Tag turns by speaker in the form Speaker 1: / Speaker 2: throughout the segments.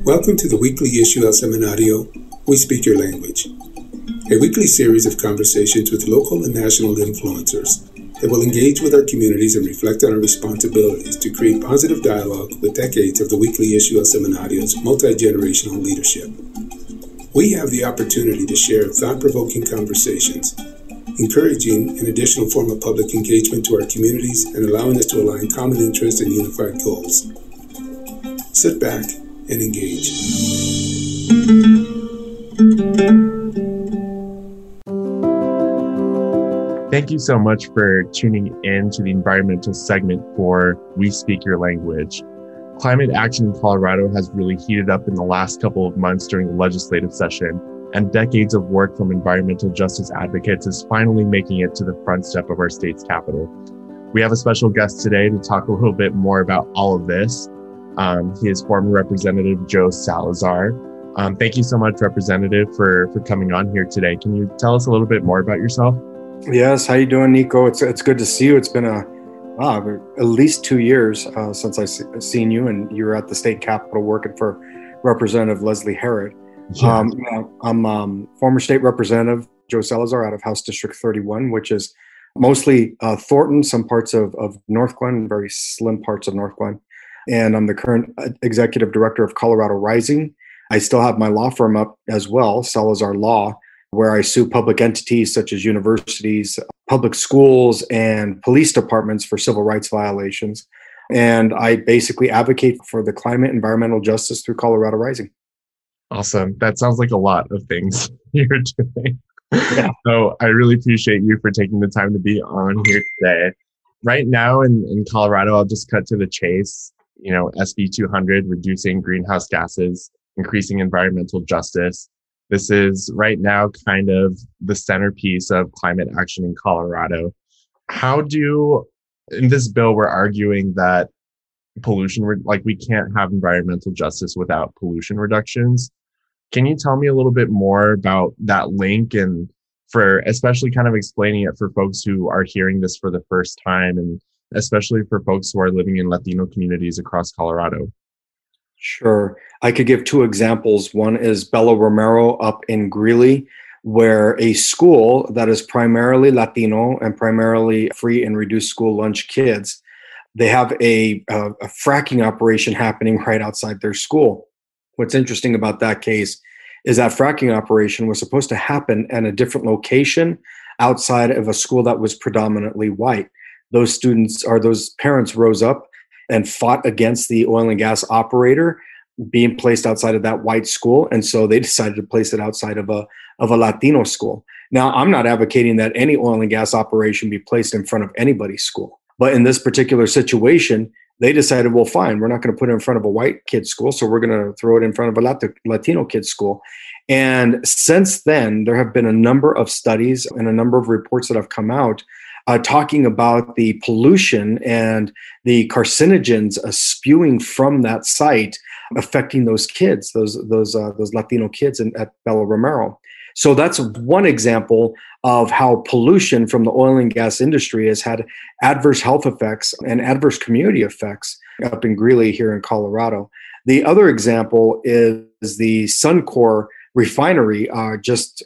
Speaker 1: Welcome to the weekly issue El Semanario, We Speak Your Language, a weekly series of conversations with local and national influencers that will engage with our communities and reflect on our responsibilities to create positive dialogue with decades of the weekly issue El Semanario's multi generational leadership. We have the opportunity to share thought provoking conversations, encouraging an additional form of public engagement to our communities and allowing us to align common interests and unified goals. Sit back and engage.
Speaker 2: Thank you so much for tuning in to the environmental segment for We Speak Your Language. Climate action in Colorado has really heated up in the last couple of months during the legislative session, and decades of work from environmental justice advocates is finally making it to the front step of our state's capital. We have a special guest today to talk a little bit more about all of this. Um, he is former Representative Joe Salazar. Um, thank you so much, Representative, for for coming on here today. Can you tell us a little bit more about yourself?
Speaker 3: Yes, how you doing, Nico? It's it's good to see you. It's been a wow, at least two years uh, since I have seen you, and you were at the state capitol working for Representative Leslie Herod. Yeah. Um, I'm um, former state representative Joe Salazar out of House District 31, which is mostly uh, Thornton, some parts of, of Northglenn, very slim parts of Northglenn. And I'm the current uh, executive director of Colorado Rising. I still have my law firm up as well, Salazar Law, where I sue public entities such as universities, public schools, and police departments for civil rights violations. And I basically advocate for the climate environmental justice through Colorado Rising.
Speaker 2: Awesome. That sounds like a lot of things you're doing. Yeah. So I really appreciate you for taking the time to be on here today. Right now in, in Colorado, I'll just cut to the chase. You know, SB 200, reducing greenhouse gases, increasing environmental justice. This is right now kind of the centerpiece of climate action in Colorado. How do, in this bill, we're arguing that pollution, like we can't have environmental justice without pollution reductions. Can you tell me a little bit more about that link and for especially kind of explaining it for folks who are hearing this for the first time and especially for folks who are living in Latino communities across Colorado?
Speaker 3: Sure. I could give two examples. One is Bella Romero up in Greeley, where a school that is primarily Latino and primarily free and reduced school lunch kids, they have a, a, a fracking operation happening right outside their school. What's interesting about that case is that fracking operation was supposed to happen in a different location outside of a school that was predominantly white. Those students or those parents rose up and fought against the oil and gas operator being placed outside of that white school. And so they decided to place it outside of a of a latino school. Now i'm not advocating that any oil and gas operation be placed in front of anybody's school. But in this particular situation they decided well fine we're not going to put it in front of a white kid's school so we're going to throw it in front of a latino kid's school. And since then there have been a number of studies and a number of reports that have come out uh, talking about the pollution and the carcinogens uh, spewing from that site affecting those kids, those those uh, those Latino kids in, at Bella Romero. So that's one example of how pollution from the oil and gas industry has had adverse health effects and adverse community effects up in Greeley here in Colorado. The other example is the Suncor refinery uh, just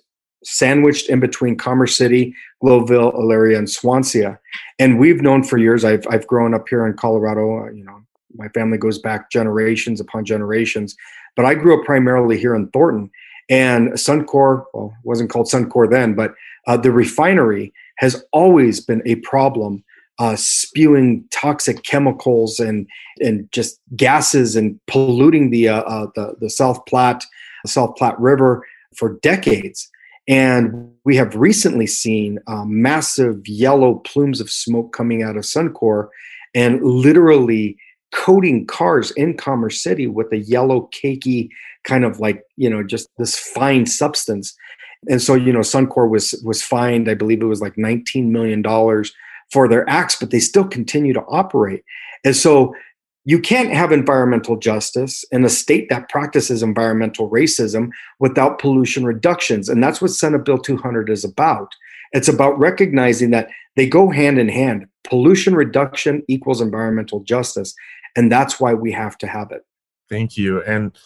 Speaker 3: sandwiched in between Commerce City, Globeville, Elyria, and Swansea. And we've known for years. I've I've grown up here in Colorado. Uh, you know, my family goes back generations upon generations. But I grew up primarily here in Thornton, and Suncor, well, wasn't called Suncor then, but uh, the refinery has always been a problem, uh, spewing toxic chemicals and and just gases and polluting the uh, uh the the South Platte, South Platte River for decades. And we have recently seen uh, massive yellow plumes of smoke coming out of Suncor and literally coating cars in Commerce City with a yellow, cakey kind of like, you know, just this fine substance. And so, you know, Suncor was was fined, I believe it was like $19 million for their acts, but they still continue to operate. And so you can't have environmental justice in a state that practices environmental racism without pollution reductions. And that's what Senate Bill 200 is about. It's about recognizing that they go hand in hand. Pollution reduction equals environmental justice. And that's why we have to have it.
Speaker 2: Thank you. And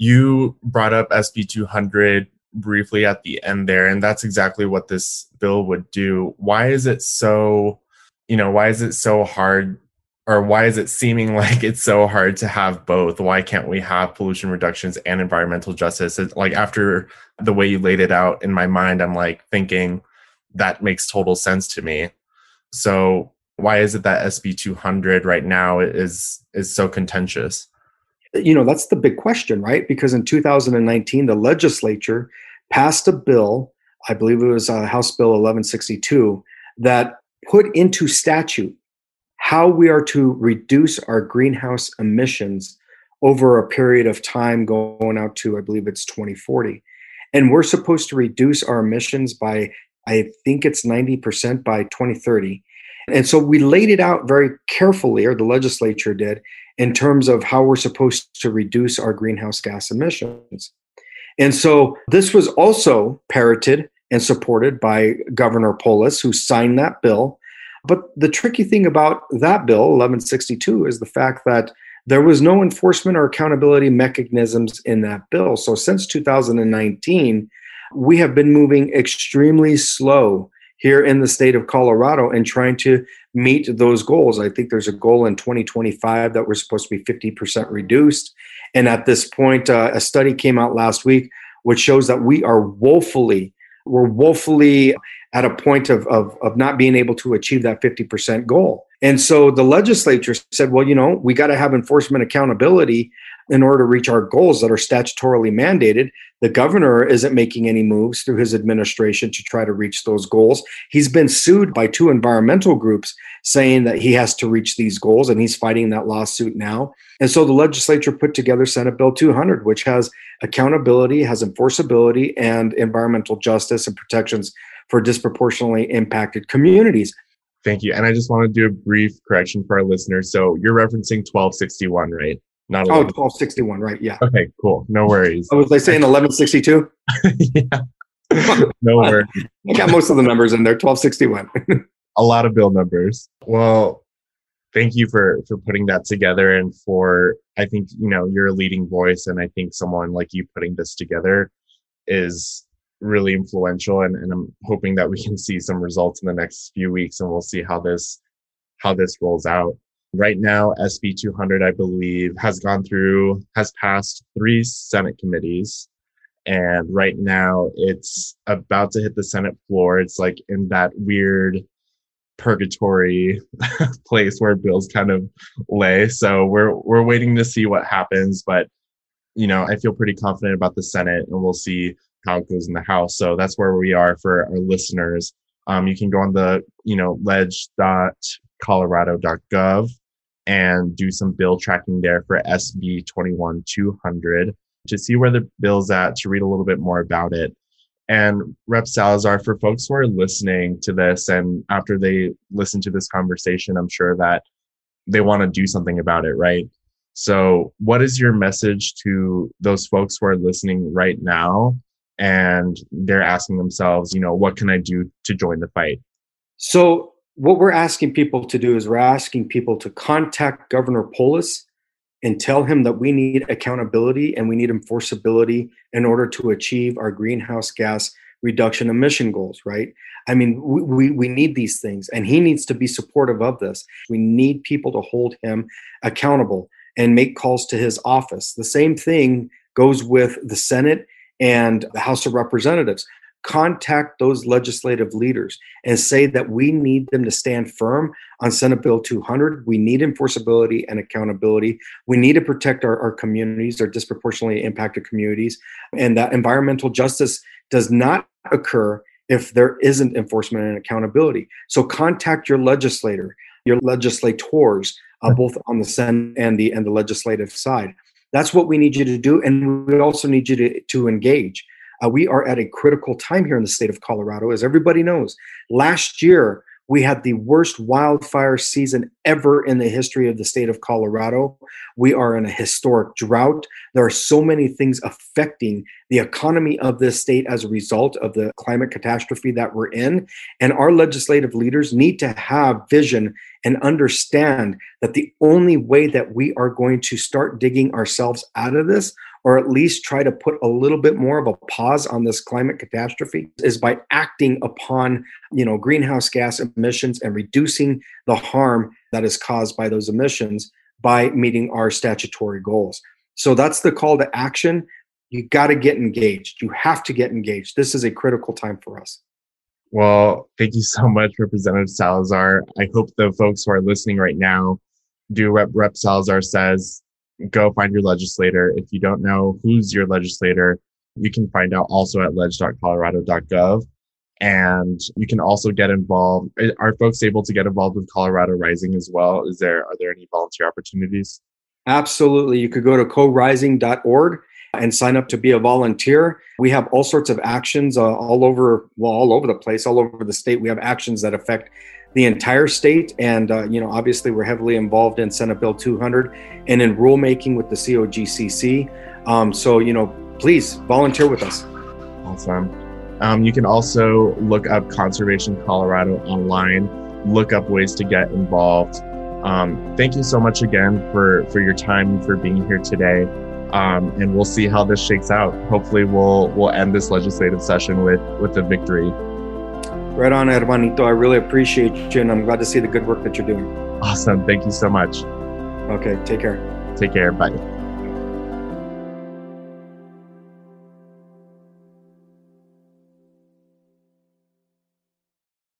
Speaker 2: You brought up SB 200 briefly at the end there, and that's exactly what this bill would do. Why is it so, you know, why is it so hard or why is it seeming like it's so hard to have both? Why can't we have pollution reductions and environmental justice? Like after the way you laid it out in my mind, I'm like thinking that makes total sense to me. So why is it that SB 200 right now is is so contentious?
Speaker 3: You know, that's the big question, right? Because in 2019, the legislature passed a bill, I believe it was uh, House Bill 1162, that put into statute how we are to reduce our greenhouse emissions over a period of time going out to, I believe it's 2040. And we're supposed to reduce our emissions by, I think it's 90% by 2030. And so we laid it out very carefully, or the legislature did, in terms of how we're supposed to reduce our greenhouse gas emissions. And so this was also parroted and supported by Governor Polis, who signed that bill. But the tricky thing about that bill, 1162, is the fact that there was no enforcement or accountability mechanisms in that bill. So since 2019, we have been moving extremely slow here in the state of Colorado and trying to meet those goals. I think there's a goal in 2025 that we're supposed to be 50% reduced. And at this point, uh, a study came out last week which shows that we are woefully, we're woefully at a point of, of, of not being able to achieve that 50% goal. And so the legislature said, well, you know, we got to have enforcement accountability in order to reach our goals that are statutorily mandated. The governor isn't making any moves through his administration to try to reach those goals. He's been sued by two environmental groups saying that he has to reach these goals, and he's fighting that lawsuit now. And so the legislature put together Senate Bill 200, which has accountability, has enforceability, and environmental justice and protections for disproportionately impacted communities.
Speaker 2: Thank you. And I just want to do a brief correction for our listeners. So you're referencing 1261, right?
Speaker 3: Not 11. Oh, 1261, right. Yeah.
Speaker 2: Okay, cool. No worries.
Speaker 3: Oh, was I saying 1162?
Speaker 2: yeah. No worries.
Speaker 3: I got most of the numbers in there, 1261.
Speaker 2: a lot of bill numbers. Well, thank you for for putting that together and for I think, you know, you're a leading voice and I think someone like you putting this together is really influential and, and I'm hoping that we can see some results in the next few weeks and we'll see how this how this rolls out. Right now, SB 200, I believe, has gone through, has passed three Senate committees. And right now, it's about to hit the Senate floor. It's like in that weird purgatory place where bills kind of lay. So we're we're waiting to see what happens. But you know, I feel pretty confident about the Senate, and we'll see how it goes in the House. So that's where we are for our listeners. Um, you can go on the you know ledge.colorado.gov and do some bill tracking there for SB 21 200 to see where the bill's at, to read a little bit more about it. And Rep Salazar, for folks who are listening to this and after they listen to this conversation, I'm sure that they want to do something about it, right? So, what is your message to those folks who are listening right now and they're asking themselves, you know, what can I do to join the fight?
Speaker 3: So, what we're asking people to do is we're asking people to contact Governor Polis and tell him that we need accountability and we need enforceability in order to achieve our greenhouse gas reduction emission goals, right? I mean, we, we, we, need these things and he needs to be supportive of this. We need people to hold him accountable and make calls to his office. The same thing goes with the Senate and the House of Representatives contact those legislative leaders and say that we need them to stand firm on Senate Bill 200. We need enforceability and accountability. We need to protect our, our communities, our disproportionately impacted communities, and that environmental justice does not occur if there isn't enforcement and accountability. So contact your legislator, your legislators, uh, both on the Senate and the and the legislative side. That's what we need you to do, and we also need you to, to engage. Uh, we are at a critical time here in the state of Colorado, as everybody knows. Last year, we had the worst wildfire season ever in the history of the state of Colorado. We are in a historic drought. There are so many things affecting the economy of this state as a result of the climate catastrophe that we're in. And our legislative leaders need to have vision and understand that the only way that we are going to start digging ourselves out of this or at least try to put a little bit more of a pause on this climate catastrophe is by acting upon you know greenhouse gas emissions and reducing the harm that is caused by those emissions by meeting our statutory goals. So that's the call to action. You got to get engaged. You have to get engaged. This is a critical time for us.
Speaker 2: Well, thank you so much, Representative Salazar. I hope the folks who are listening right now do what Rep. Salazar says. Go find your legislator. If you don't know who's your legislator, you can find out also at ledge.colorado.gov. And you can also get involved. Are folks able to get involved with Colorado Rising as well? Is there are there any volunteer opportunities?
Speaker 3: Absolutely. You could go to corising.org and sign up to be a volunteer. We have all sorts of actions uh, all over, well, all over the place, all over the state. We have actions that affect the entire state, and uh, you know, obviously, we're heavily involved in Senate Bill 200 and in rulemaking with the COGCC. Um, so, you know, please volunteer with us.
Speaker 2: Awesome. Um, you can also look up Conservation Colorado online, look up ways to get involved. Um, thank you so much again for for your time for being here today um, and we'll see how this shakes out. Hopefully, we'll we'll end this legislative session with with a victory.
Speaker 3: Right on, hermanito. I really appreciate you, and I'm glad to see the good work that you're doing.
Speaker 2: Awesome. Thank you so much.
Speaker 3: Okay. Take care.
Speaker 2: Take care. Bye.